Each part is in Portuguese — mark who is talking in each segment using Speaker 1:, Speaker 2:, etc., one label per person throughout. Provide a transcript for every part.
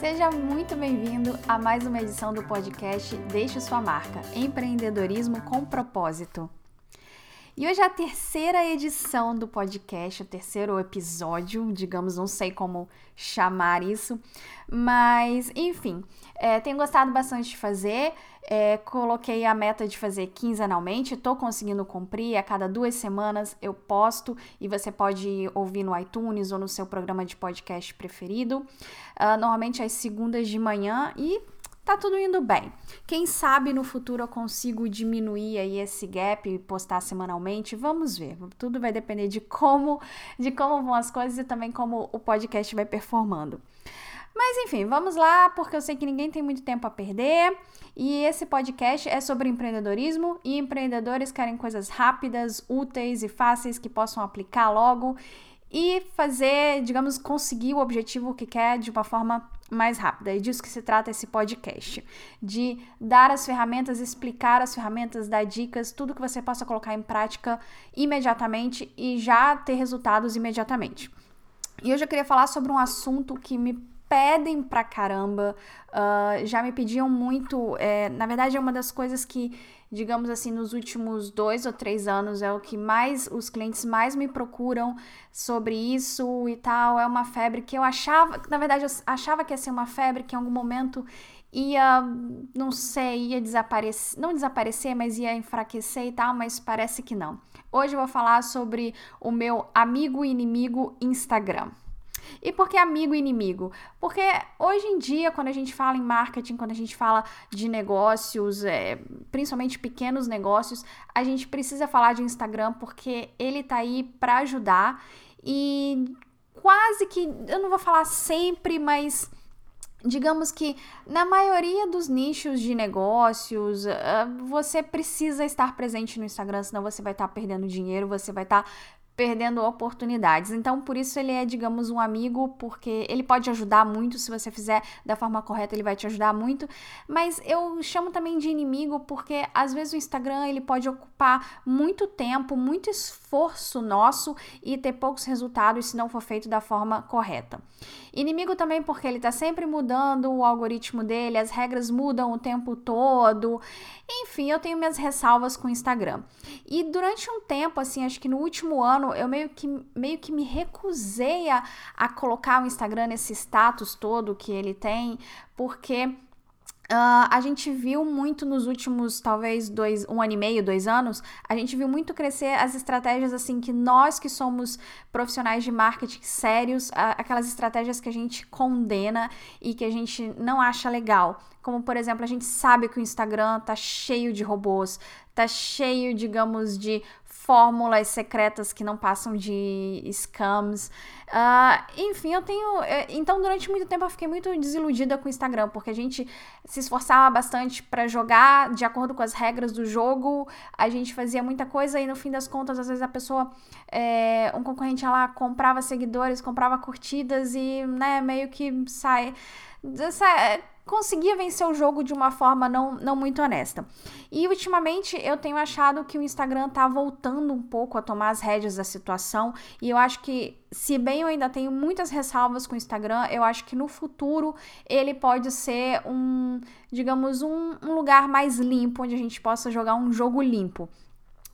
Speaker 1: Seja muito bem-vindo a mais uma edição do podcast Deixe Sua Marca Empreendedorismo com Propósito. E hoje é a terceira edição do podcast, o terceiro episódio, digamos, não sei como chamar isso, mas enfim, é, tenho gostado bastante de fazer. É, coloquei a meta de fazer quinzenalmente, estou conseguindo cumprir. A cada duas semanas eu posto e você pode ouvir no iTunes ou no seu programa de podcast preferido. Uh, normalmente às segundas de manhã e tá tudo indo bem. Quem sabe no futuro eu consigo diminuir aí esse gap e postar semanalmente. Vamos ver. Tudo vai depender de como, de como vão as coisas e também como o podcast vai performando. Mas enfim, vamos lá, porque eu sei que ninguém tem muito tempo a perder. E esse podcast é sobre empreendedorismo e empreendedores querem coisas rápidas, úteis e fáceis que possam aplicar logo e fazer, digamos, conseguir o objetivo que quer de uma forma mais rápida. É disso que se trata esse podcast, de dar as ferramentas, explicar as ferramentas, dar dicas, tudo que você possa colocar em prática imediatamente e já ter resultados imediatamente. E hoje eu queria falar sobre um assunto que me pedem pra caramba, uh, já me pediam muito, é, na verdade é uma das coisas que digamos assim, nos últimos dois ou três anos é o que mais os clientes mais me procuram sobre isso e tal. É uma febre que eu achava, na verdade, eu achava que ia ser uma febre que em algum momento ia, não sei, ia desaparecer, não desaparecer, mas ia enfraquecer e tal, mas parece que não. Hoje eu vou falar sobre o meu amigo inimigo Instagram. E por que amigo e inimigo? Porque hoje em dia, quando a gente fala em marketing, quando a gente fala de negócios, é, principalmente pequenos negócios, a gente precisa falar de Instagram porque ele tá aí para ajudar e quase que, eu não vou falar sempre, mas digamos que na maioria dos nichos de negócios, você precisa estar presente no Instagram, senão você vai estar perdendo dinheiro, você vai estar perdendo oportunidades. Então, por isso ele é, digamos, um amigo, porque ele pode ajudar muito se você fizer da forma correta, ele vai te ajudar muito. Mas eu chamo também de inimigo porque às vezes o Instagram ele pode ocupar muito tempo, muito esforço nosso e ter poucos resultados se não for feito da forma correta. Inimigo também porque ele está sempre mudando o algoritmo dele, as regras mudam o tempo todo. Enfim, eu tenho minhas ressalvas com o Instagram. E durante um tempo, assim, acho que no último ano, eu meio que, meio que me recusei a, a colocar o Instagram nesse status todo que ele tem, porque Uh, a gente viu muito nos últimos, talvez, dois, um ano e meio, dois anos, a gente viu muito crescer as estratégias assim que nós que somos profissionais de marketing sérios, aquelas estratégias que a gente condena e que a gente não acha legal. Como, por exemplo, a gente sabe que o Instagram tá cheio de robôs, tá cheio, digamos, de fórmulas secretas que não passam de scams. Uh, enfim, eu tenho. Eh, então, durante muito tempo eu fiquei muito desiludida com o Instagram, porque a gente se esforçava bastante para jogar de acordo com as regras do jogo, a gente fazia muita coisa e no fim das contas, às vezes a pessoa, é, um concorrente lá comprava seguidores, comprava curtidas e, né, meio que sai. sai conseguia vencer o jogo de uma forma não, não muito honesta. E ultimamente eu tenho achado que o Instagram tá voltando um pouco a tomar as rédeas da situação, e eu acho que, se bem eu ainda tenho muitas ressalvas com o Instagram, eu acho que no futuro ele pode ser um, digamos, um, um lugar mais limpo, onde a gente possa jogar um jogo limpo.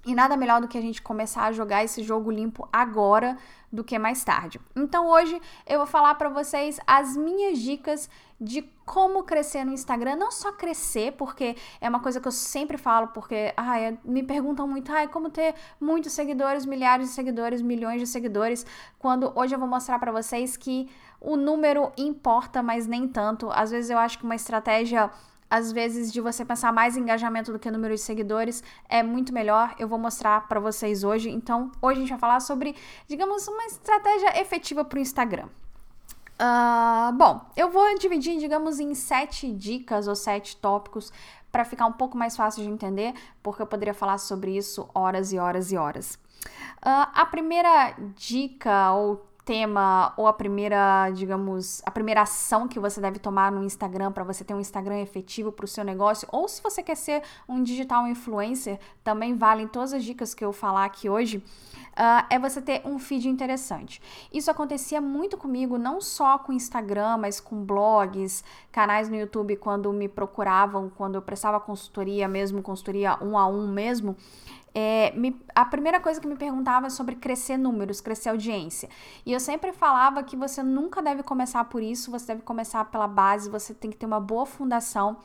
Speaker 1: E nada melhor do que a gente começar a jogar esse jogo limpo agora do que mais tarde. Então hoje eu vou falar para vocês as minhas dicas de como crescer no Instagram, não só crescer, porque é uma coisa que eu sempre falo, porque ai, me perguntam muito, ai, como ter muitos seguidores, milhares de seguidores, milhões de seguidores, quando hoje eu vou mostrar para vocês que o número importa, mas nem tanto. Às vezes eu acho que uma estratégia às vezes de você pensar mais em engajamento do que número de seguidores é muito melhor. Eu vou mostrar para vocês hoje. Então, hoje a gente vai falar sobre, digamos, uma estratégia efetiva para o Instagram. Uh, bom, eu vou dividir, digamos, em sete dicas ou sete tópicos para ficar um pouco mais fácil de entender, porque eu poderia falar sobre isso horas e horas e horas. Uh, a primeira dica ou tema ou a primeira, digamos, a primeira ação que você deve tomar no Instagram para você ter um Instagram efetivo para o seu negócio, ou se você quer ser um digital influencer, também valem todas as dicas que eu falar aqui hoje. Uh, é você ter um feed interessante. Isso acontecia muito comigo, não só com Instagram, mas com blogs, canais no YouTube, quando me procuravam, quando eu prestava consultoria mesmo, consultoria um a um mesmo é, me, a primeira coisa que me perguntava é sobre crescer números, crescer audiência. E eu sempre falava que você nunca deve começar por isso, você deve começar pela base, você tem que ter uma boa fundação,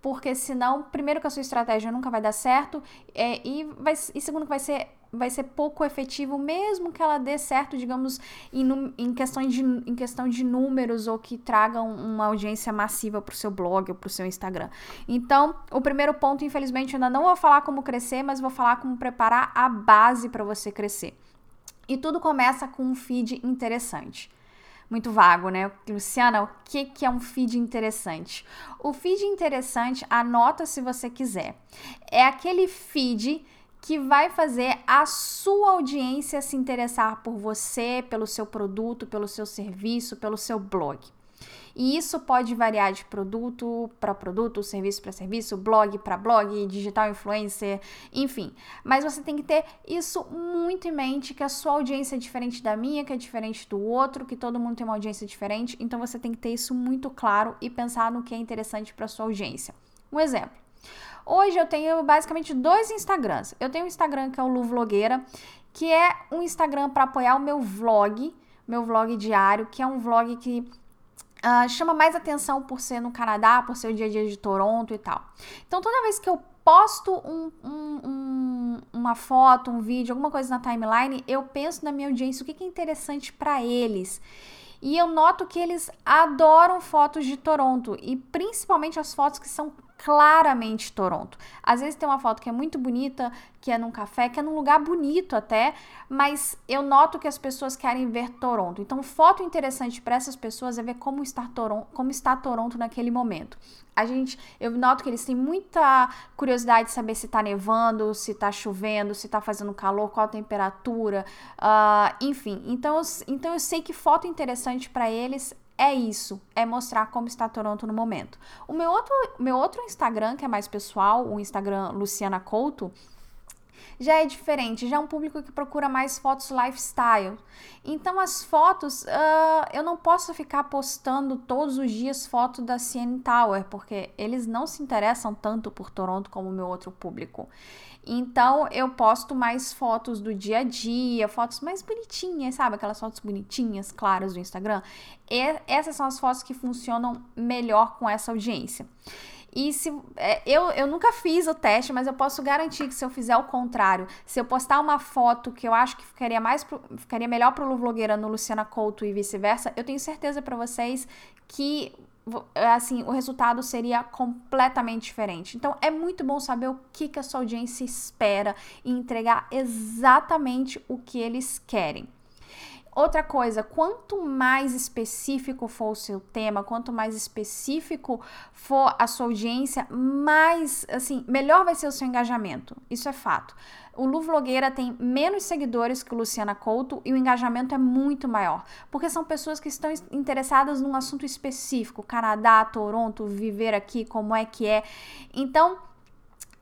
Speaker 1: porque senão, primeiro que a sua estratégia nunca vai dar certo, é, e, vai, e segundo que vai ser vai ser pouco efetivo, mesmo que ela dê certo, digamos, em, em, questão, de, em questão de números ou que tragam uma audiência massiva para o seu blog ou para o seu Instagram. Então, o primeiro ponto, infelizmente, eu ainda não vou falar como crescer, mas vou falar como preparar a base para você crescer. E tudo começa com um feed interessante muito vago, né? Luciana, o que, que é um feed interessante? O feed interessante, anota se você quiser, é aquele feed que vai fazer a sua audiência se interessar por você, pelo seu produto, pelo seu serviço, pelo seu blog. E isso pode variar de produto para produto, serviço para serviço, blog para blog, digital influencer, enfim. Mas você tem que ter isso muito em mente que a sua audiência é diferente da minha, que é diferente do outro, que todo mundo tem uma audiência diferente. Então você tem que ter isso muito claro e pensar no que é interessante para sua audiência. Um exemplo. Hoje eu tenho basicamente dois Instagrams. Eu tenho um Instagram que é o Lu Vlogueira, que é um Instagram para apoiar o meu vlog, meu vlog diário, que é um vlog que uh, chama mais atenção por ser no Canadá, por ser o dia a dia de Toronto e tal. Então toda vez que eu posto um, um, um, uma foto, um vídeo, alguma coisa na timeline, eu penso na minha audiência, o que, que é interessante para eles. E eu noto que eles adoram fotos de Toronto e principalmente as fotos que são claramente Toronto. Às vezes tem uma foto que é muito bonita, que é num café, que é num lugar bonito até, mas eu noto que as pessoas querem ver Toronto. Então, foto interessante para essas pessoas é ver como está Toronto, como está Toronto naquele momento. A gente, eu noto que eles têm muita curiosidade de saber se está nevando, se está chovendo, se está fazendo calor, qual a temperatura, uh, enfim. Então, então eu sei que foto interessante para eles é isso, é mostrar como está Toronto no momento. O meu outro, meu outro Instagram, que é mais pessoal, o Instagram Luciana Couto, já é diferente, já é um público que procura mais fotos lifestyle. Então, as fotos, uh, eu não posso ficar postando todos os dias foto da CN Tower, porque eles não se interessam tanto por Toronto como o meu outro público. Então eu posto mais fotos do dia a dia, fotos mais bonitinhas, sabe? Aquelas fotos bonitinhas, claras do Instagram. E essas são as fotos que funcionam melhor com essa audiência. E se é, eu, eu nunca fiz o teste, mas eu posso garantir que se eu fizer o contrário, se eu postar uma foto que eu acho que ficaria mais pro, ficaria melhor para o Vlogueira no Luciana Couto e vice-versa, eu tenho certeza para vocês que assim, o resultado seria completamente diferente. Então, é muito bom saber o que, que a sua audiência espera e entregar exatamente o que eles querem. Outra coisa, quanto mais específico for o seu tema, quanto mais específico for a sua audiência, mais, assim, melhor vai ser o seu engajamento. Isso é fato. O Lu Vlogueira tem menos seguidores que o Luciana Couto e o engajamento é muito maior, porque são pessoas que estão interessadas num assunto específico, Canadá, Toronto, viver aqui, como é que é. Então,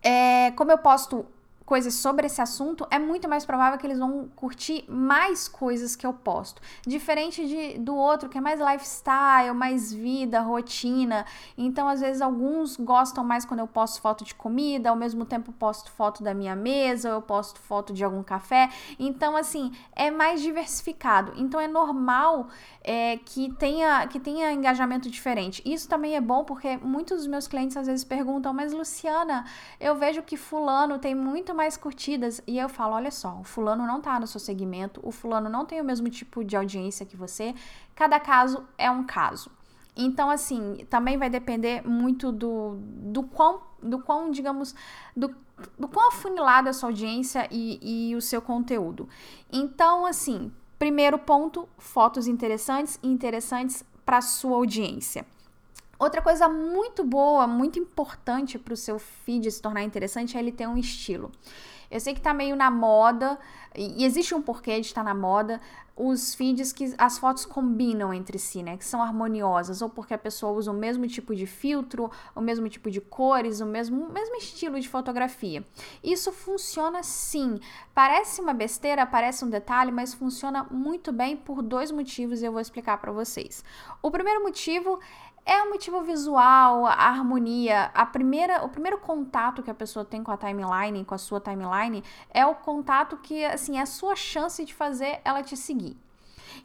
Speaker 1: é, como eu posto coisas sobre esse assunto, é muito mais provável que eles vão curtir mais coisas que eu posto. Diferente de, do outro, que é mais lifestyle, mais vida, rotina. Então, às vezes, alguns gostam mais quando eu posto foto de comida, ao mesmo tempo posto foto da minha mesa, ou eu posto foto de algum café. Então, assim, é mais diversificado. Então, é normal é, que, tenha, que tenha engajamento diferente. Isso também é bom porque muitos dos meus clientes às vezes perguntam, mas Luciana, eu vejo que fulano tem muito mais curtidas. E eu falo: olha só, o fulano não tá no seu segmento, o fulano não tem o mesmo tipo de audiência que você. Cada caso é um caso. Então, assim, também vai depender muito do, do quão, do quão, digamos, do, do quão afunilado é a sua audiência e, e o seu conteúdo. Então, assim, Primeiro ponto, fotos interessantes e interessantes para sua audiência. Outra coisa muito boa, muito importante para o seu feed se tornar interessante é ele ter um estilo. Eu sei que tá meio na moda, e existe um porquê de estar na moda, os feeds que as fotos combinam entre si, né? Que são harmoniosas, ou porque a pessoa usa o mesmo tipo de filtro, o mesmo tipo de cores, o mesmo, o mesmo estilo de fotografia. Isso funciona sim. Parece uma besteira, parece um detalhe, mas funciona muito bem por dois motivos e eu vou explicar para vocês. O primeiro motivo é o motivo visual, a harmonia. A primeira, o primeiro contato que a pessoa tem com a timeline, com a sua timeline, é o contato que, assim, é a sua chance de fazer ela te seguir.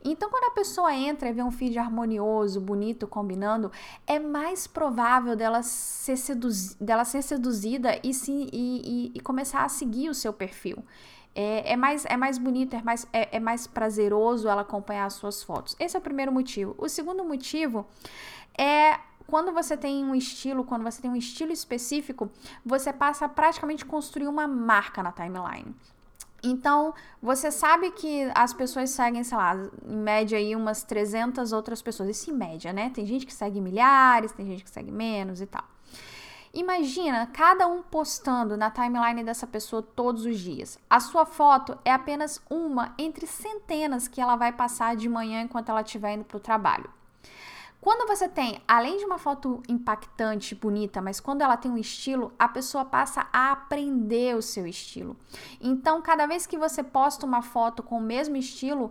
Speaker 1: Então, quando a pessoa entra e vê um feed harmonioso, bonito, combinando, é mais provável dela ser, dela ser seduzida e, se... e, e, e começar a seguir o seu perfil. É, é, mais, é mais bonito, é mais, é, é mais prazeroso ela acompanhar as suas fotos. Esse é o primeiro motivo. O segundo motivo é quando você tem um estilo, quando você tem um estilo específico, você passa a praticamente construir uma marca na timeline. Então, você sabe que as pessoas seguem, sei lá, em média aí umas 300 outras pessoas. Isso em média, né? Tem gente que segue milhares, tem gente que segue menos e tal. Imagina cada um postando na timeline dessa pessoa todos os dias. A sua foto é apenas uma entre centenas que ela vai passar de manhã enquanto ela estiver indo para o trabalho. Quando você tem, além de uma foto impactante, bonita, mas quando ela tem um estilo, a pessoa passa a aprender o seu estilo. Então, cada vez que você posta uma foto com o mesmo estilo,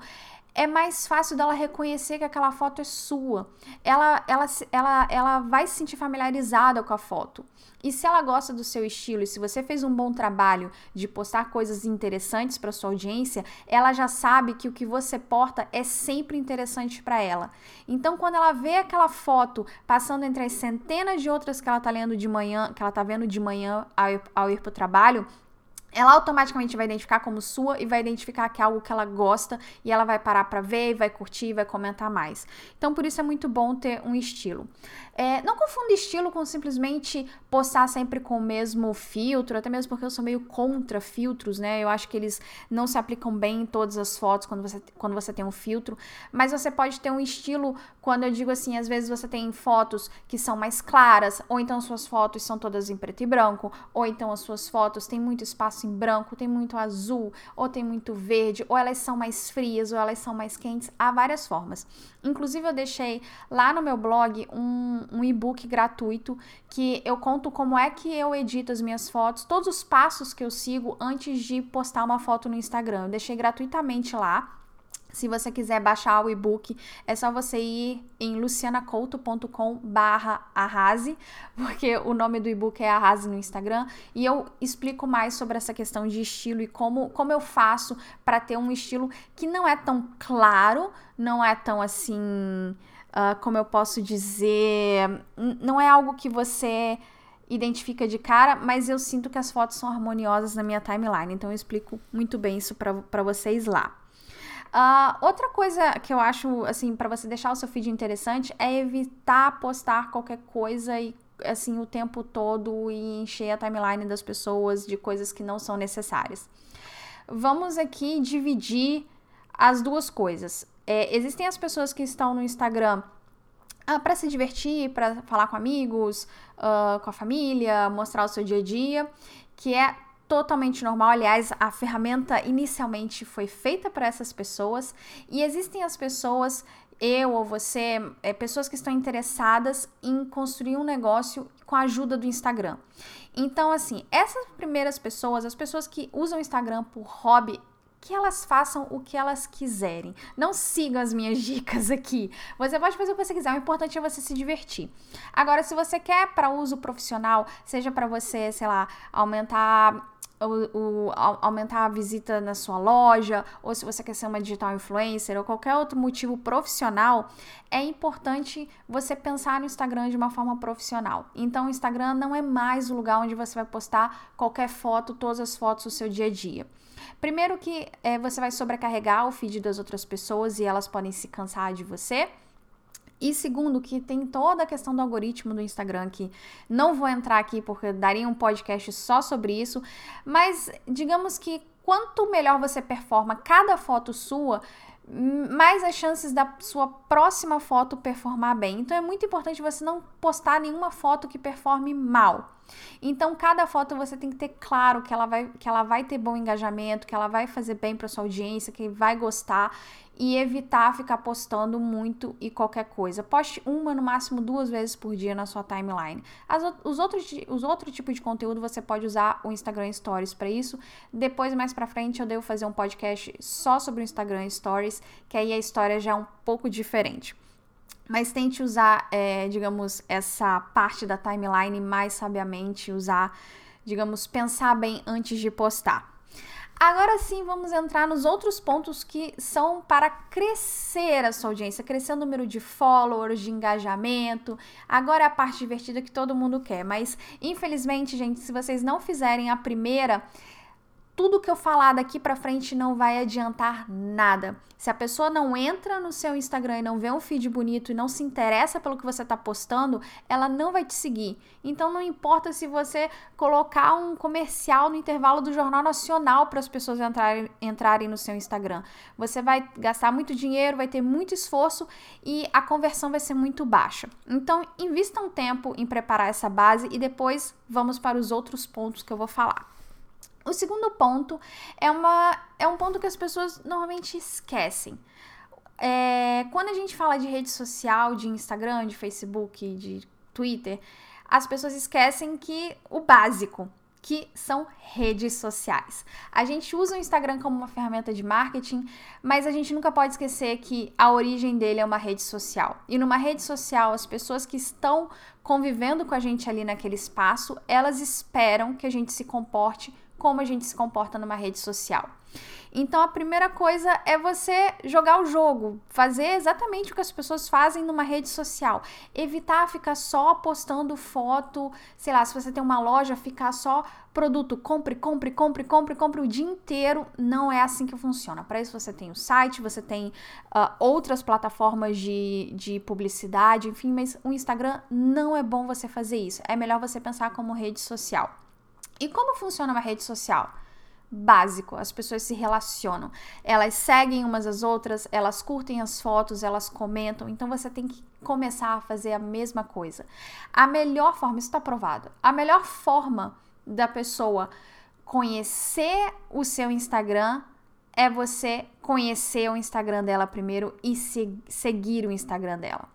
Speaker 1: é mais fácil dela reconhecer que aquela foto é sua. Ela, ela, ela, ela vai se sentir familiarizada com a foto. E se ela gosta do seu estilo e se você fez um bom trabalho de postar coisas interessantes para sua audiência, ela já sabe que o que você porta é sempre interessante para ela. Então, quando ela vê aquela foto passando entre as centenas de outras que ela tá lendo de manhã, que ela tá vendo de manhã ao, ao ir para o trabalho, ela automaticamente vai identificar como sua e vai identificar que é algo que ela gosta e ela vai parar para ver, vai curtir, vai comentar mais. Então, por isso é muito bom ter um estilo. É, não confunda estilo com simplesmente postar sempre com o mesmo filtro, até mesmo porque eu sou meio contra filtros, né? Eu acho que eles não se aplicam bem em todas as fotos quando você, quando você tem um filtro, mas você pode ter um estilo quando eu digo assim, às vezes você tem fotos que são mais claras, ou então suas fotos são todas em preto e branco, ou então as suas fotos têm muito espaço em branco, tem muito azul, ou tem muito verde, ou elas são mais frias, ou elas são mais quentes, há várias formas. Inclusive, eu deixei lá no meu blog um, um e-book gratuito que eu conto como é que eu edito as minhas fotos, todos os passos que eu sigo antes de postar uma foto no Instagram. Eu deixei gratuitamente lá. Se você quiser baixar o e-book, é só você ir em lucianacouto.com barra arrase, porque o nome do e-book é arrase no Instagram, e eu explico mais sobre essa questão de estilo e como, como eu faço para ter um estilo que não é tão claro, não é tão assim, uh, como eu posso dizer, não é algo que você identifica de cara, mas eu sinto que as fotos são harmoniosas na minha timeline, então eu explico muito bem isso para vocês lá. Uh, outra coisa que eu acho, assim, para você deixar o seu feed interessante é evitar postar qualquer coisa e assim o tempo todo e encher a timeline das pessoas de coisas que não são necessárias. Vamos aqui dividir as duas coisas. É, existem as pessoas que estão no Instagram ah, para se divertir, para falar com amigos, uh, com a família, mostrar o seu dia a dia, que é totalmente normal. Aliás, a ferramenta inicialmente foi feita para essas pessoas e existem as pessoas, eu ou você, é, pessoas que estão interessadas em construir um negócio com a ajuda do Instagram. Então, assim, essas primeiras pessoas, as pessoas que usam o Instagram por hobby, que elas façam o que elas quiserem. Não sigam as minhas dicas aqui. Você pode fazer o que você quiser, o importante é você se divertir. Agora, se você quer para uso profissional, seja para você, sei lá, aumentar aumentar a visita na sua loja, ou se você quer ser uma digital influencer, ou qualquer outro motivo profissional, é importante você pensar no Instagram de uma forma profissional. Então, o Instagram não é mais o lugar onde você vai postar qualquer foto, todas as fotos do seu dia a dia. Primeiro que é, você vai sobrecarregar o feed das outras pessoas e elas podem se cansar de você. E segundo, que tem toda a questão do algoritmo do Instagram, que não vou entrar aqui porque daria um podcast só sobre isso, mas digamos que quanto melhor você performa cada foto sua, mais as chances da sua próxima foto performar bem. Então é muito importante você não postar nenhuma foto que performe mal. Então, cada foto você tem que ter claro que ela vai, que ela vai ter bom engajamento, que ela vai fazer bem para sua audiência, que vai gostar e evitar ficar postando muito e qualquer coisa. Poste uma, no máximo duas vezes por dia na sua timeline. As, os, outros, os outros tipos de conteúdo você pode usar o Instagram Stories para isso. Depois, mais para frente, eu devo fazer um podcast só sobre o Instagram Stories, que aí a história já é um pouco diferente mas tente usar, é, digamos, essa parte da timeline mais sabiamente, usar, digamos, pensar bem antes de postar. Agora sim, vamos entrar nos outros pontos que são para crescer a sua audiência, crescer o número de followers, de engajamento. Agora é a parte divertida que todo mundo quer, mas infelizmente, gente, se vocês não fizerem a primeira, tudo que eu falar daqui para frente não vai adiantar nada. Se a pessoa não entra no seu Instagram e não vê um feed bonito e não se interessa pelo que você está postando, ela não vai te seguir. Então não importa se você colocar um comercial no intervalo do Jornal Nacional para as pessoas entrarem, entrarem no seu Instagram. Você vai gastar muito dinheiro, vai ter muito esforço e a conversão vai ser muito baixa. Então invista um tempo em preparar essa base e depois vamos para os outros pontos que eu vou falar. O segundo ponto é, uma, é um ponto que as pessoas normalmente esquecem. É, quando a gente fala de rede social, de Instagram, de Facebook, de Twitter, as pessoas esquecem que o básico, que são redes sociais. A gente usa o Instagram como uma ferramenta de marketing, mas a gente nunca pode esquecer que a origem dele é uma rede social. E numa rede social, as pessoas que estão convivendo com a gente ali naquele espaço, elas esperam que a gente se comporte como a gente se comporta numa rede social. Então a primeira coisa é você jogar o jogo, fazer exatamente o que as pessoas fazem numa rede social. Evitar ficar só postando foto, sei lá, se você tem uma loja, ficar só produto, compre, compre, compre, compre, compre o dia inteiro. Não é assim que funciona. Para isso você tem o site, você tem uh, outras plataformas de, de publicidade, enfim, mas o Instagram não é bom você fazer isso. É melhor você pensar como rede social. E como funciona uma rede social? Básico, as pessoas se relacionam, elas seguem umas às outras, elas curtem as fotos, elas comentam, então você tem que começar a fazer a mesma coisa. A melhor forma, isso está provado, a melhor forma da pessoa conhecer o seu Instagram é você conhecer o Instagram dela primeiro e se, seguir o Instagram dela.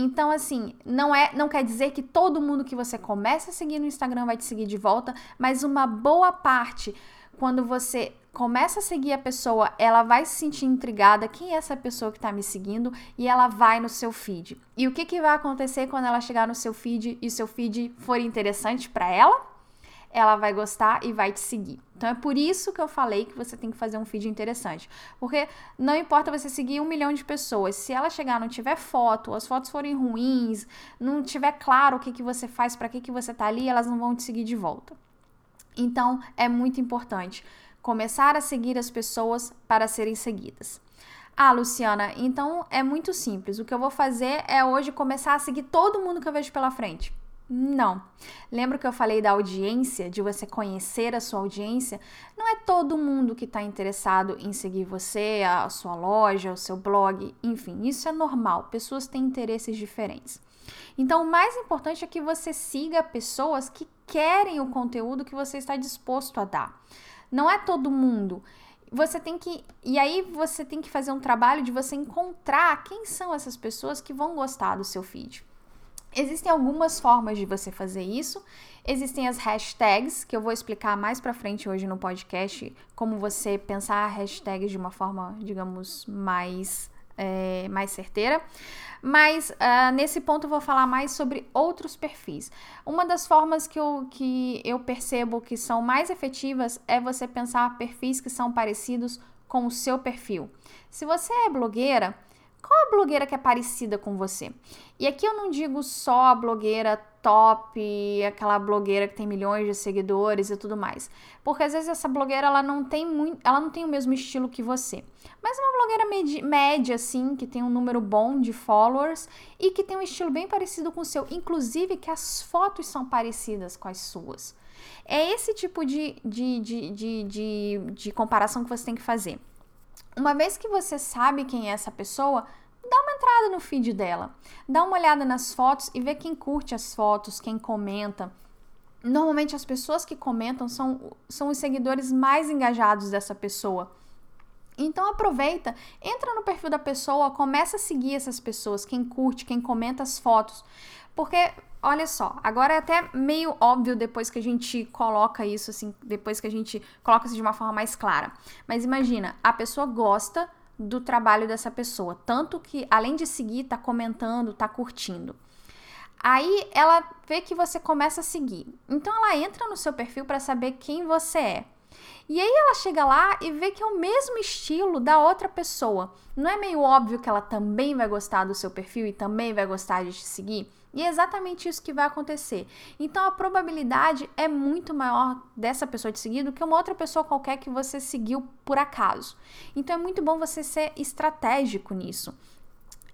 Speaker 1: Então, assim, não é, não quer dizer que todo mundo que você começa a seguir no Instagram vai te seguir de volta, mas uma boa parte, quando você começa a seguir a pessoa, ela vai se sentir intrigada, quem é essa pessoa que está me seguindo, e ela vai no seu feed. E o que, que vai acontecer quando ela chegar no seu feed e seu feed for interessante para ela? ela vai gostar e vai te seguir. Então é por isso que eu falei que você tem que fazer um feed interessante. Porque não importa você seguir um milhão de pessoas, se ela chegar não tiver foto, as fotos forem ruins, não tiver claro o que, que você faz, para que, que você tá ali, elas não vão te seguir de volta. Então é muito importante começar a seguir as pessoas para serem seguidas. Ah, Luciana, então é muito simples. O que eu vou fazer é hoje começar a seguir todo mundo que eu vejo pela frente. Não. Lembra que eu falei da audiência, de você conhecer a sua audiência? Não é todo mundo que está interessado em seguir você, a sua loja, o seu blog, enfim, isso é normal. Pessoas têm interesses diferentes. Então, o mais importante é que você siga pessoas que querem o conteúdo que você está disposto a dar. Não é todo mundo. Você tem que. E aí você tem que fazer um trabalho de você encontrar quem são essas pessoas que vão gostar do seu feed. Existem algumas formas de você fazer isso. Existem as hashtags, que eu vou explicar mais para frente hoje no podcast, como você pensar hashtags de uma forma, digamos, mais, é, mais certeira. Mas uh, nesse ponto eu vou falar mais sobre outros perfis. Uma das formas que eu, que eu percebo que são mais efetivas é você pensar perfis que são parecidos com o seu perfil. Se você é blogueira, qual a blogueira que é parecida com você? E aqui eu não digo só a blogueira top, aquela blogueira que tem milhões de seguidores e tudo mais. Porque às vezes essa blogueira ela não tem muito, ela não tem o mesmo estilo que você. Mas uma blogueira média assim, que tem um número bom de followers e que tem um estilo bem parecido com o seu, inclusive que as fotos são parecidas com as suas. É esse tipo de, de, de, de, de comparação que você tem que fazer. Uma vez que você sabe quem é essa pessoa, dá uma entrada no feed dela. Dá uma olhada nas fotos e vê quem curte as fotos, quem comenta. Normalmente as pessoas que comentam são, são os seguidores mais engajados dessa pessoa. Então aproveita, entra no perfil da pessoa, começa a seguir essas pessoas, quem curte, quem comenta as fotos. Porque, olha só, agora é até meio óbvio depois que a gente coloca isso, assim, depois que a gente coloca isso de uma forma mais clara. Mas imagina, a pessoa gosta do trabalho dessa pessoa, tanto que além de seguir, tá comentando, tá curtindo. Aí ela vê que você começa a seguir. Então ela entra no seu perfil para saber quem você é. E aí ela chega lá e vê que é o mesmo estilo da outra pessoa. Não é meio óbvio que ela também vai gostar do seu perfil e também vai gostar de te seguir? E é exatamente isso que vai acontecer. Então a probabilidade é muito maior dessa pessoa te seguir do que uma outra pessoa qualquer que você seguiu por acaso. Então é muito bom você ser estratégico nisso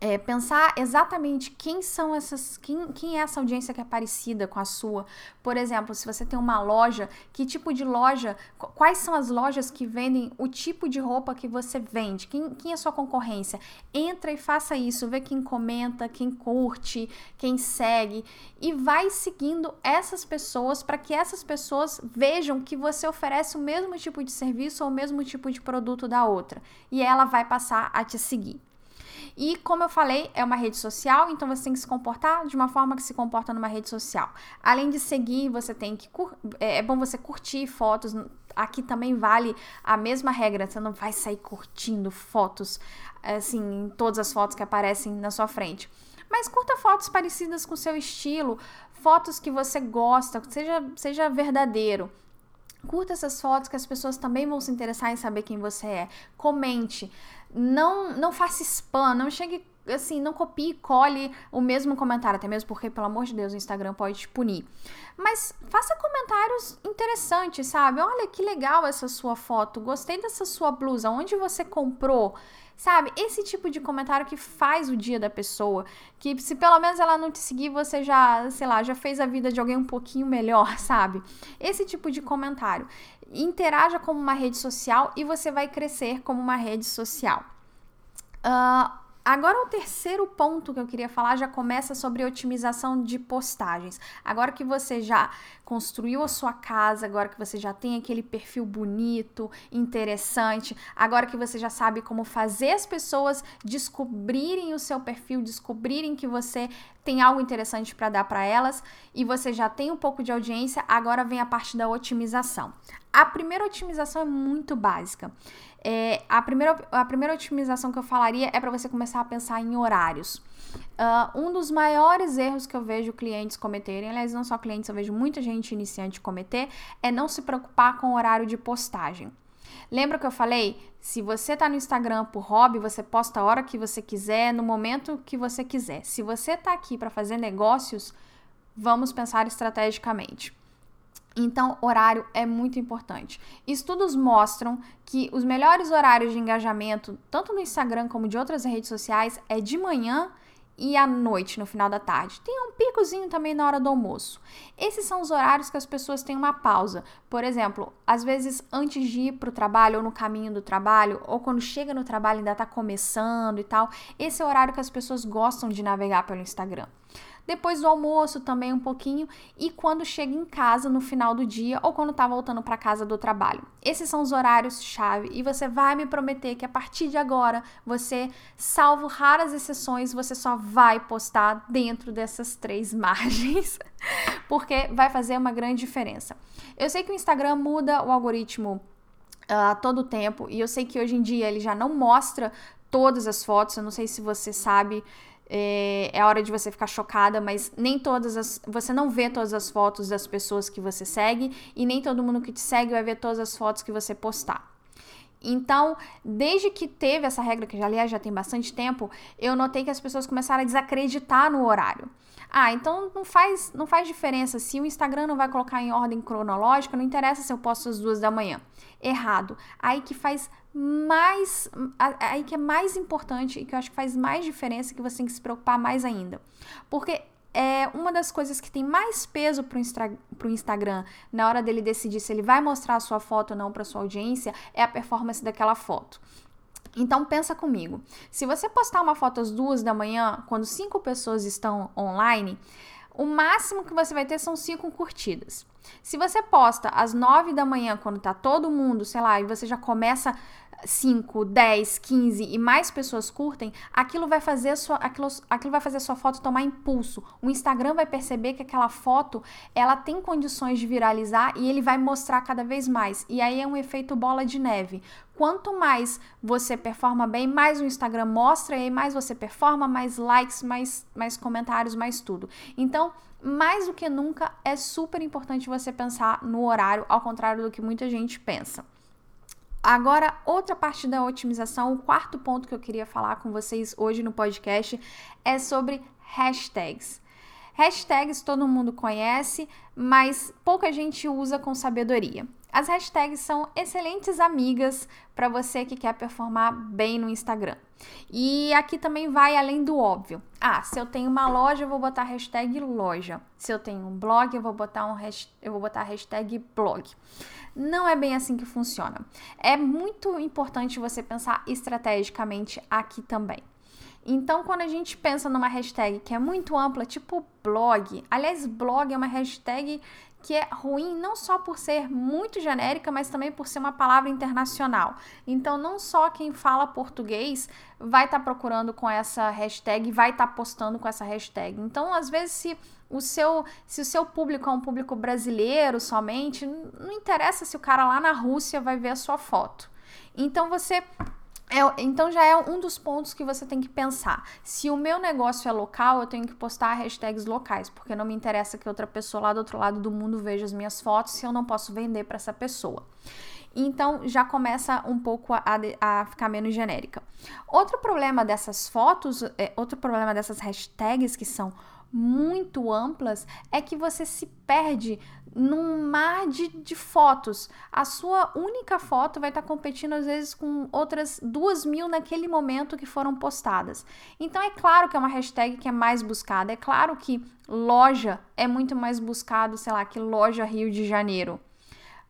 Speaker 1: é, pensar exatamente quem são essas, quem, quem é essa audiência que é parecida com a sua. Por exemplo, se você tem uma loja, que tipo de loja, quais são as lojas que vendem o tipo de roupa que você vende? Quem, quem é a sua concorrência? Entra e faça isso, vê quem comenta, quem curte, quem segue e vai seguindo essas pessoas para que essas pessoas vejam que você oferece o mesmo tipo de serviço ou o mesmo tipo de produto da outra e ela vai passar a te seguir. E como eu falei, é uma rede social, então você tem que se comportar de uma forma que se comporta numa rede social. Além de seguir, você tem que é, é bom você curtir fotos. Aqui também vale a mesma regra, você não vai sair curtindo fotos assim, todas as fotos que aparecem na sua frente. Mas curta fotos parecidas com o seu estilo, fotos que você gosta, seja, seja verdadeiro. Curta essas fotos que as pessoas também vão se interessar em saber quem você é. Comente não, não faça spam, não chegue assim, não copie e cole o mesmo comentário, até mesmo porque, pelo amor de Deus, o Instagram pode te punir. Mas faça comentários interessantes, sabe? Olha que legal essa sua foto, gostei dessa sua blusa, onde você comprou? Sabe? Esse tipo de comentário que faz o dia da pessoa, que se pelo menos ela não te seguir, você já, sei lá, já fez a vida de alguém um pouquinho melhor, sabe? Esse tipo de comentário interaja como uma rede social e você vai crescer como uma rede social. Uh, Agora, o terceiro ponto que eu queria falar já começa sobre otimização de postagens. Agora que você já construiu a sua casa, agora que você já tem aquele perfil bonito, interessante, agora que você já sabe como fazer as pessoas descobrirem o seu perfil, descobrirem que você tem algo interessante para dar para elas e você já tem um pouco de audiência, agora vem a parte da otimização. A primeira otimização é muito básica. É, a, primeira, a primeira otimização que eu falaria é para você começar a pensar em horários. Uh, um dos maiores erros que eu vejo clientes cometerem, aliás, não só clientes, eu vejo muita gente iniciante cometer, é não se preocupar com o horário de postagem. Lembra que eu falei? Se você está no Instagram por hobby, você posta a hora que você quiser, no momento que você quiser. Se você está aqui para fazer negócios, vamos pensar estrategicamente. Então, horário é muito importante. Estudos mostram que os melhores horários de engajamento, tanto no Instagram como de outras redes sociais, é de manhã e à noite, no final da tarde. Tem um picozinho também na hora do almoço. Esses são os horários que as pessoas têm uma pausa. Por exemplo, às vezes antes de ir para o trabalho, ou no caminho do trabalho, ou quando chega no trabalho ainda está começando e tal. Esse é o horário que as pessoas gostam de navegar pelo Instagram depois do almoço também um pouquinho e quando chega em casa no final do dia ou quando tá voltando para casa do trabalho. Esses são os horários chave e você vai me prometer que a partir de agora você, salvo raras exceções, você só vai postar dentro dessas três margens, porque vai fazer uma grande diferença. Eu sei que o Instagram muda o algoritmo uh, a todo tempo e eu sei que hoje em dia ele já não mostra todas as fotos, eu não sei se você sabe é, é hora de você ficar chocada, mas nem todas as. Você não vê todas as fotos das pessoas que você segue e nem todo mundo que te segue vai ver todas as fotos que você postar. Então, desde que teve essa regra, que aliás já tem bastante tempo, eu notei que as pessoas começaram a desacreditar no horário. Ah, então não faz, não faz diferença. Se o Instagram não vai colocar em ordem cronológica, não interessa se eu posto às duas da manhã. Errado. Aí que faz mais. Aí que é mais importante e que eu acho que faz mais diferença que você tem que se preocupar mais ainda. Porque é uma das coisas que tem mais peso para o Instagram na hora dele decidir se ele vai mostrar a sua foto ou não para sua audiência é a performance daquela foto. Então pensa comigo. Se você postar uma foto às duas da manhã, quando cinco pessoas estão online, o máximo que você vai ter são cinco curtidas. Se você posta às nove da manhã, quando tá todo mundo, sei lá, e você já começa 5, 10, 15 e mais pessoas curtem, aquilo vai fazer sua, aquilo, aquilo vai fazer sua foto tomar impulso. O Instagram vai perceber que aquela foto ela tem condições de viralizar e ele vai mostrar cada vez mais. E aí é um efeito bola de neve. Quanto mais você performa bem, mais o Instagram mostra, e mais você performa, mais likes, mais, mais comentários, mais tudo. Então, mais do que nunca, é super importante você pensar no horário, ao contrário do que muita gente pensa. Agora, outra parte da otimização, o quarto ponto que eu queria falar com vocês hoje no podcast é sobre hashtags. Hashtags todo mundo conhece, mas pouca gente usa com sabedoria. As hashtags são excelentes amigas para você que quer performar bem no Instagram. E aqui também vai além do óbvio. Ah, se eu tenho uma loja, eu vou botar hashtag loja. Se eu tenho um blog, eu vou botar um eu vou botar hashtag blog. Não é bem assim que funciona. É muito importante você pensar estrategicamente aqui também. Então, quando a gente pensa numa hashtag que é muito ampla, tipo blog, aliás, blog é uma hashtag que é ruim não só por ser muito genérica, mas também por ser uma palavra internacional. Então, não só quem fala português vai estar tá procurando com essa hashtag, vai estar tá postando com essa hashtag. Então, às vezes, se o seu, se o seu público é um público brasileiro somente, não interessa se o cara lá na Rússia vai ver a sua foto. Então, você é, então já é um dos pontos que você tem que pensar. Se o meu negócio é local, eu tenho que postar hashtags locais, porque não me interessa que outra pessoa lá do outro lado do mundo veja as minhas fotos se eu não posso vender para essa pessoa. Então já começa um pouco a, a, ficar menos genérica. Outro problema dessas fotos, é, outro problema dessas hashtags que são muito amplas é que você se perde num mar de, de fotos. A sua única foto vai estar tá competindo, às vezes, com outras duas mil naquele momento que foram postadas. Então, é claro que é uma hashtag que é mais buscada. É claro que loja é muito mais buscado, sei lá, que loja Rio de Janeiro.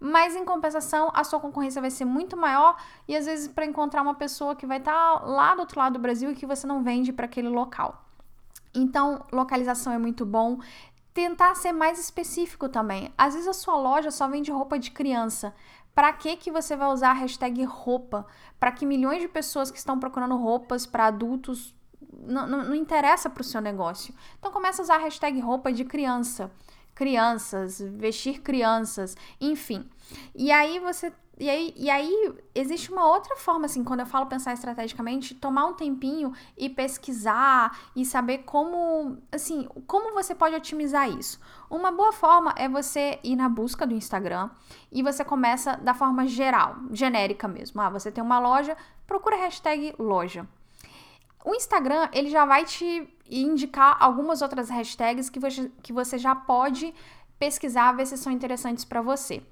Speaker 1: Mas em compensação, a sua concorrência vai ser muito maior e às vezes para encontrar uma pessoa que vai estar tá lá do outro lado do Brasil e que você não vende para aquele local. Então, localização é muito bom. Tentar ser mais específico também. Às vezes a sua loja só vende roupa de criança. Para que que você vai usar a hashtag roupa? Para que milhões de pessoas que estão procurando roupas para adultos não, não, não interessa para o seu negócio. Então começa a usar a hashtag roupa de criança, crianças, vestir crianças, enfim. E aí você e aí, e aí, existe uma outra forma, assim, quando eu falo pensar estrategicamente, tomar um tempinho e pesquisar e saber como, assim, como você pode otimizar isso. Uma boa forma é você ir na busca do Instagram e você começa da forma geral, genérica mesmo. Ah, você tem uma loja, procura a hashtag loja. O Instagram, ele já vai te indicar algumas outras hashtags que você, que você já pode pesquisar, ver se são interessantes para você.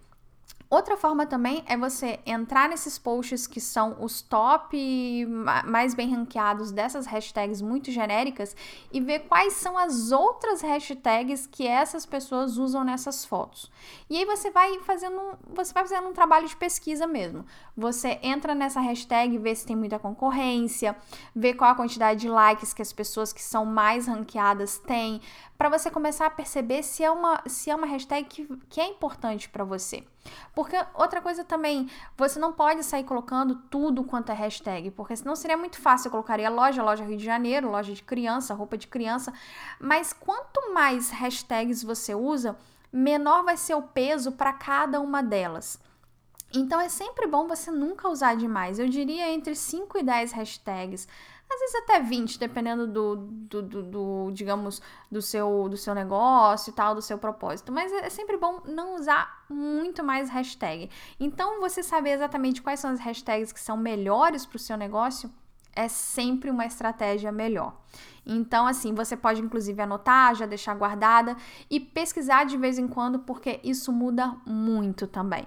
Speaker 1: Outra forma também é você entrar nesses posts que são os top mais bem ranqueados dessas hashtags muito genéricas e ver quais são as outras hashtags que essas pessoas usam nessas fotos. E aí você vai fazendo, você vai fazendo um trabalho de pesquisa mesmo. Você entra nessa hashtag, vê se tem muita concorrência, vê qual a quantidade de likes que as pessoas que são mais ranqueadas têm, para você começar a perceber se é uma, se é uma hashtag que, que é importante para você. Porque outra coisa também, você não pode sair colocando tudo quanto é hashtag, porque senão seria muito fácil. Eu colocaria loja, loja Rio de Janeiro, loja de criança, roupa de criança. Mas quanto mais hashtags você usa, menor vai ser o peso para cada uma delas. Então é sempre bom você nunca usar demais. Eu diria entre 5 e 10 hashtags às vezes até 20, dependendo do, do, do, do, digamos, do seu, do seu negócio e tal, do seu propósito. Mas é sempre bom não usar muito mais hashtag. Então, você saber exatamente quais são as hashtags que são melhores para o seu negócio é sempre uma estratégia melhor. Então, assim, você pode inclusive anotar, já deixar guardada e pesquisar de vez em quando, porque isso muda muito também.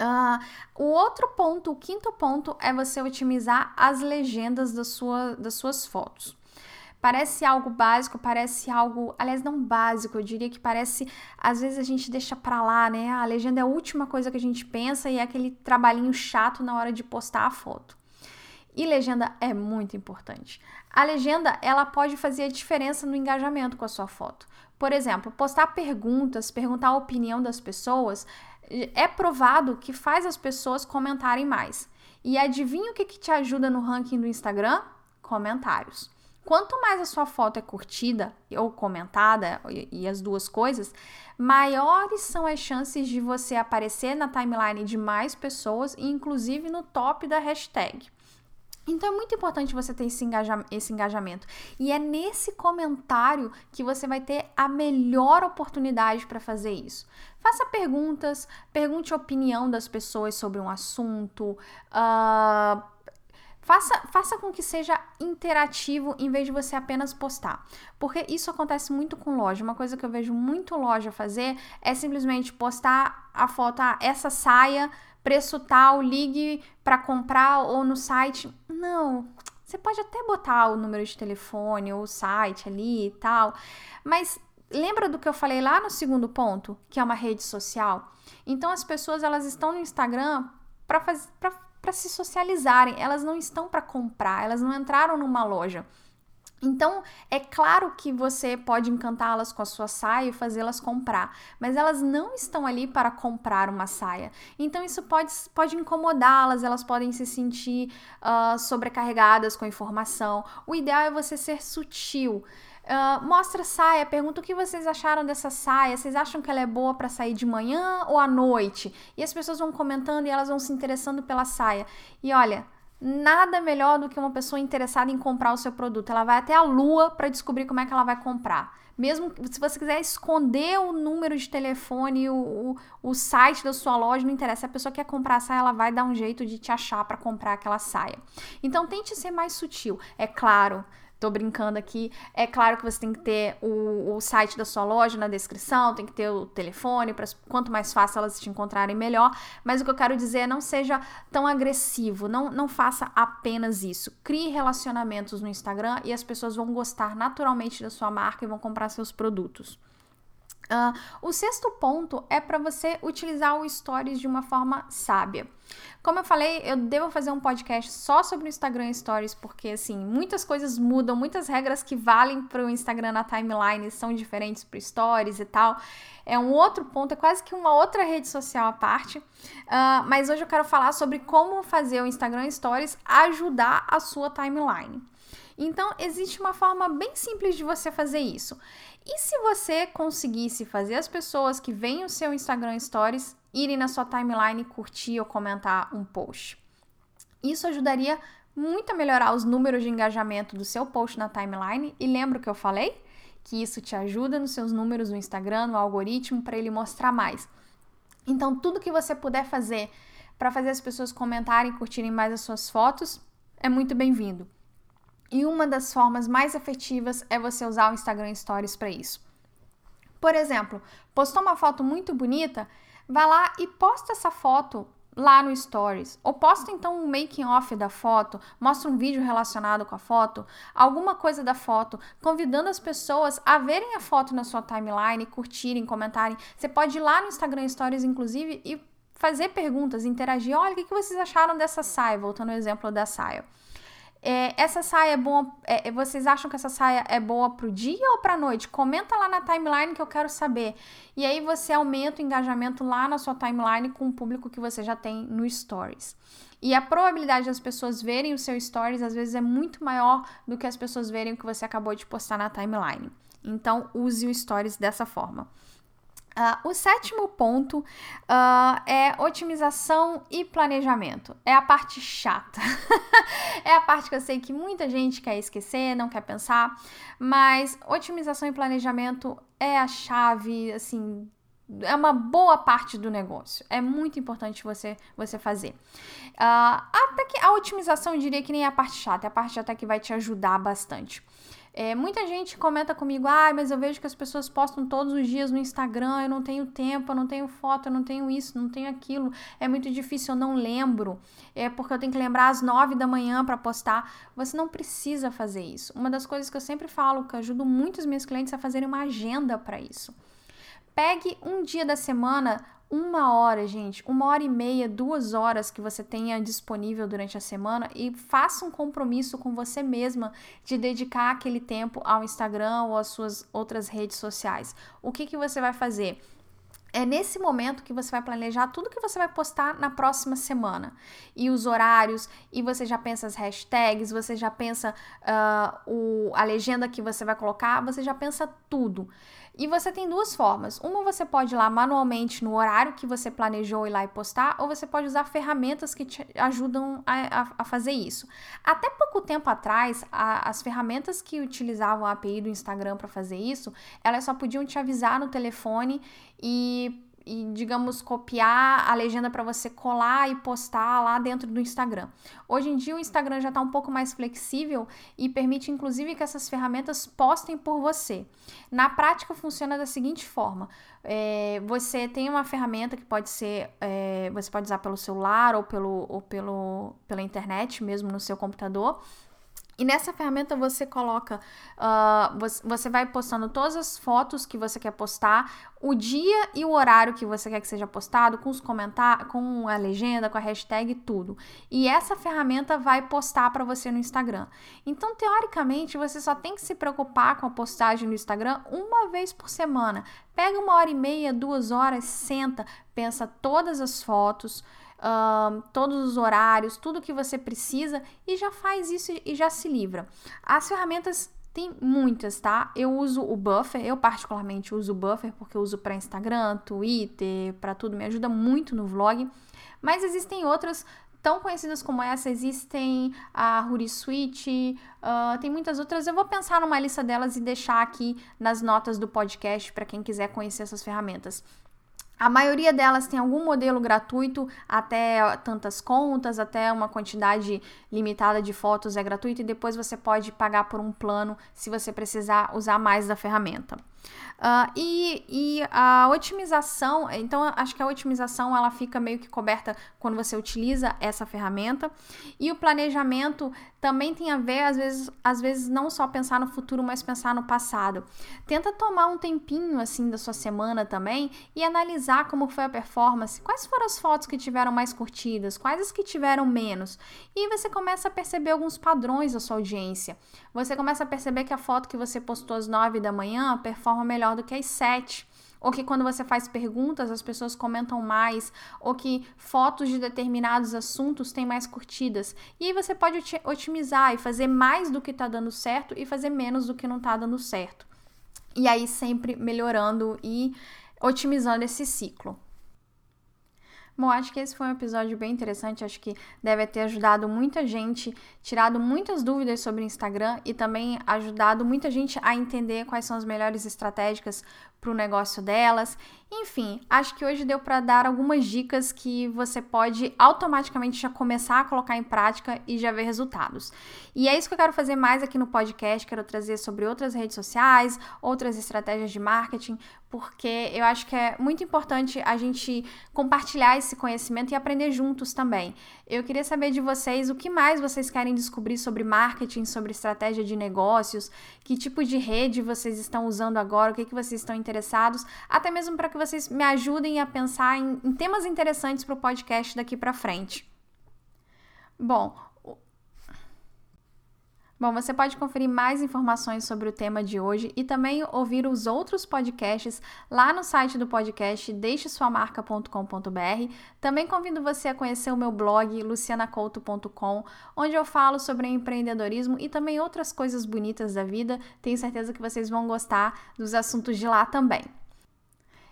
Speaker 1: Uh, o outro ponto, o quinto ponto, é você otimizar as legendas da sua, das suas fotos. Parece algo básico, parece algo, aliás, não básico, eu diria que parece, às vezes a gente deixa pra lá, né? A legenda é a última coisa que a gente pensa e é aquele trabalhinho chato na hora de postar a foto. E legenda é muito importante. A legenda, ela pode fazer a diferença no engajamento com a sua foto. Por exemplo, postar perguntas, perguntar a opinião das pessoas, é provado que faz as pessoas comentarem mais. E adivinha o que, que te ajuda no ranking do Instagram? Comentários. Quanto mais a sua foto é curtida ou comentada, e as duas coisas, maiores são as chances de você aparecer na timeline de mais pessoas, inclusive no top da hashtag. Então é muito importante você ter esse, engaja esse engajamento. E é nesse comentário que você vai ter a melhor oportunidade para fazer isso. Faça perguntas, pergunte a opinião das pessoas sobre um assunto. Uh, Faça, faça com que seja interativo em vez de você apenas postar. Porque isso acontece muito com loja. Uma coisa que eu vejo muito loja fazer é simplesmente postar a foto, ah, essa saia, preço tal, ligue para comprar ou no site. Não. Você pode até botar o número de telefone ou o site ali e tal, mas lembra do que eu falei lá no segundo ponto, que é uma rede social? Então as pessoas elas estão no Instagram para para se socializarem, elas não estão para comprar, elas não entraram numa loja. Então, é claro que você pode encantá-las com a sua saia e fazê-las comprar, mas elas não estão ali para comprar uma saia. Então, isso pode, pode incomodá-las, elas podem se sentir uh, sobrecarregadas com a informação. O ideal é você ser sutil. Uh, mostra saia, pergunta o que vocês acharam dessa saia. Vocês acham que ela é boa para sair de manhã ou à noite? E as pessoas vão comentando e elas vão se interessando pela saia. E olha, nada melhor do que uma pessoa interessada em comprar o seu produto. Ela vai até a lua para descobrir como é que ela vai comprar. Mesmo se você quiser esconder o número de telefone, o, o, o site da sua loja, não interessa. Se a pessoa quer comprar a saia, ela vai dar um jeito de te achar para comprar aquela saia. Então tente ser mais sutil. É claro, Tô brincando aqui. É claro que você tem que ter o, o site da sua loja na descrição, tem que ter o telefone, para quanto mais fácil elas te encontrarem, melhor. Mas o que eu quero dizer é não seja tão agressivo, não, não faça apenas isso. Crie relacionamentos no Instagram e as pessoas vão gostar naturalmente da sua marca e vão comprar seus produtos. Uh, o sexto ponto é para você utilizar o Stories de uma forma sábia. Como eu falei, eu devo fazer um podcast só sobre o Instagram Stories, porque assim, muitas coisas mudam, muitas regras que valem para o Instagram na timeline são diferentes para Stories e tal. É um outro ponto, é quase que uma outra rede social à parte. Uh, mas hoje eu quero falar sobre como fazer o Instagram Stories ajudar a sua timeline. Então, existe uma forma bem simples de você fazer isso. E se você conseguisse fazer as pessoas que veem o seu Instagram Stories irem na sua timeline curtir ou comentar um post? Isso ajudaria muito a melhorar os números de engajamento do seu post na timeline. E lembra o que eu falei? Que isso te ajuda nos seus números no Instagram, no algoritmo, para ele mostrar mais. Então, tudo que você puder fazer para fazer as pessoas comentarem e curtirem mais as suas fotos é muito bem-vindo. E uma das formas mais efetivas é você usar o Instagram Stories para isso. Por exemplo, postou uma foto muito bonita, vá lá e posta essa foto lá no Stories. Ou posta então um making off da foto, mostra um vídeo relacionado com a foto, alguma coisa da foto, convidando as pessoas a verem a foto na sua timeline, curtirem, comentarem. Você pode ir lá no Instagram Stories, inclusive, e fazer perguntas, interagir. Olha, o que vocês acharam dessa saia? Voltando ao exemplo da saia. É, essa saia é boa. É, vocês acham que essa saia é boa pro dia ou pra noite? Comenta lá na timeline que eu quero saber. E aí você aumenta o engajamento lá na sua timeline com o público que você já tem no Stories. E a probabilidade das pessoas verem o seu Stories às vezes é muito maior do que as pessoas verem o que você acabou de postar na timeline. Então use o Stories dessa forma. Uh, o sétimo ponto uh, é otimização e planejamento. É a parte chata. é a parte que eu sei que muita gente quer esquecer, não quer pensar, mas otimização e planejamento é a chave, assim, é uma boa parte do negócio. É muito importante você, você fazer. Uh, até que a otimização, eu diria que nem é a parte chata, é a parte até que vai te ajudar bastante. É, muita gente comenta comigo, ah, mas eu vejo que as pessoas postam todos os dias no Instagram, eu não tenho tempo, eu não tenho foto, eu não tenho isso, não tenho aquilo, é muito difícil, eu não lembro, é porque eu tenho que lembrar às nove da manhã para postar. Você não precisa fazer isso. Uma das coisas que eu sempre falo, que ajudo muitos meus clientes a fazerem uma agenda para isso. Pegue um dia da semana uma hora, gente, uma hora e meia, duas horas que você tenha disponível durante a semana e faça um compromisso com você mesma de dedicar aquele tempo ao Instagram ou às suas outras redes sociais. O que, que você vai fazer? é nesse momento que você vai planejar tudo que você vai postar na próxima semana. E os horários, e você já pensa as hashtags, você já pensa uh, o, a legenda que você vai colocar, você já pensa tudo. E você tem duas formas. Uma você pode ir lá manualmente no horário que você planejou ir lá e postar, ou você pode usar ferramentas que te ajudam a, a, a fazer isso. Até pouco tempo atrás, a, as ferramentas que utilizavam a API do Instagram para fazer isso, elas só podiam te avisar no telefone e e, digamos, copiar a legenda para você colar e postar lá dentro do Instagram. Hoje em dia, o Instagram já está um pouco mais flexível e permite, inclusive, que essas ferramentas postem por você. Na prática, funciona da seguinte forma: é, você tem uma ferramenta que pode ser, é, você pode usar pelo celular ou, pelo, ou pelo, pela internet mesmo no seu computador. E nessa ferramenta você coloca, uh, você, vai postando todas as fotos que você quer postar, o dia e o horário que você quer que seja postado, com os comentários, com a legenda, com a hashtag, tudo. E essa ferramenta vai postar para você no Instagram. Então, teoricamente, você só tem que se preocupar com a postagem no Instagram uma vez por semana. Pega uma hora e meia, duas horas, senta, pensa todas as fotos todos os horários, tudo que você precisa e já faz isso e já se livra. As ferramentas tem muitas, tá? Eu uso o Buffer, eu particularmente uso o Buffer porque eu uso para Instagram, Twitter, para tudo, me ajuda muito no vlog. Mas existem outras tão conhecidas como essa, existem a Hootsuite, uh, tem muitas outras. Eu vou pensar numa lista delas e deixar aqui nas notas do podcast para quem quiser conhecer essas ferramentas. A maioria delas tem algum modelo gratuito, até tantas contas, até uma quantidade limitada de fotos é gratuito, e depois você pode pagar por um plano se você precisar usar mais da ferramenta. Uh, e, e, a otimização, então acho que a otimização ela fica meio que coberta quando você utiliza essa ferramenta. E o planejamento também tem a ver, às vezes, às vezes não só pensar no futuro, mas pensar no passado. Tenta tomar um tempinho assim da sua semana também e analisar como foi a performance, quais foram as fotos que tiveram mais curtidas, quais as que tiveram menos. E você começa a perceber alguns padrões da sua audiência. Você começa a perceber que a foto que você postou às 9 da manhã performa melhor melhor do que as sete. Ou que quando você faz perguntas, as pessoas comentam mais, ou que fotos de determinados assuntos têm mais curtidas. E aí você pode otimizar e fazer mais do que está dando certo e fazer menos do que não está dando certo. E aí sempre melhorando e otimizando esse ciclo. Bom, acho que esse foi um episódio bem interessante. Acho que deve ter ajudado muita gente, tirado muitas dúvidas sobre o Instagram e também ajudado muita gente a entender quais são as melhores estratégicas para o negócio delas. Enfim, acho que hoje deu para dar algumas dicas que você pode automaticamente já começar a colocar em prática e já ver resultados. E é isso que eu quero fazer mais aqui no podcast. Quero trazer sobre outras redes sociais, outras estratégias de marketing, porque eu acho que é muito importante a gente compartilhar esse conhecimento e aprender juntos também. Eu queria saber de vocês o que mais vocês querem descobrir sobre marketing, sobre estratégia de negócios, que tipo de rede vocês estão usando agora, o que, que vocês estão interessados, até mesmo para que vocês me ajudem a pensar em, em temas interessantes para o podcast daqui para frente. Bom, Bom, você pode conferir mais informações sobre o tema de hoje e também ouvir os outros podcasts lá no site do podcast deixesuamarca.com.br. Também convido você a conhecer o meu blog lucianacouto.com, onde eu falo sobre empreendedorismo e também outras coisas bonitas da vida. Tenho certeza que vocês vão gostar dos assuntos de lá também.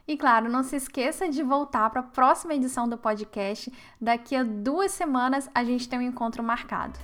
Speaker 1: E claro, não se esqueça de voltar para a próxima edição do podcast. Daqui a duas semanas a gente tem um encontro marcado.